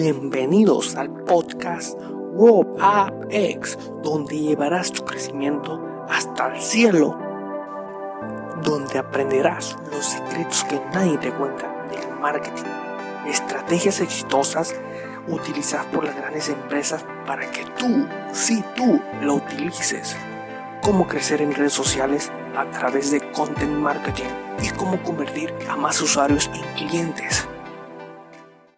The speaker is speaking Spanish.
Bienvenidos al podcast Rob X, donde llevarás tu crecimiento hasta el cielo, donde aprenderás los secretos que nadie te cuenta del marketing, estrategias exitosas utilizadas por las grandes empresas para que tú, si tú, lo utilices, cómo crecer en redes sociales a través de content marketing y cómo convertir a más usuarios en clientes.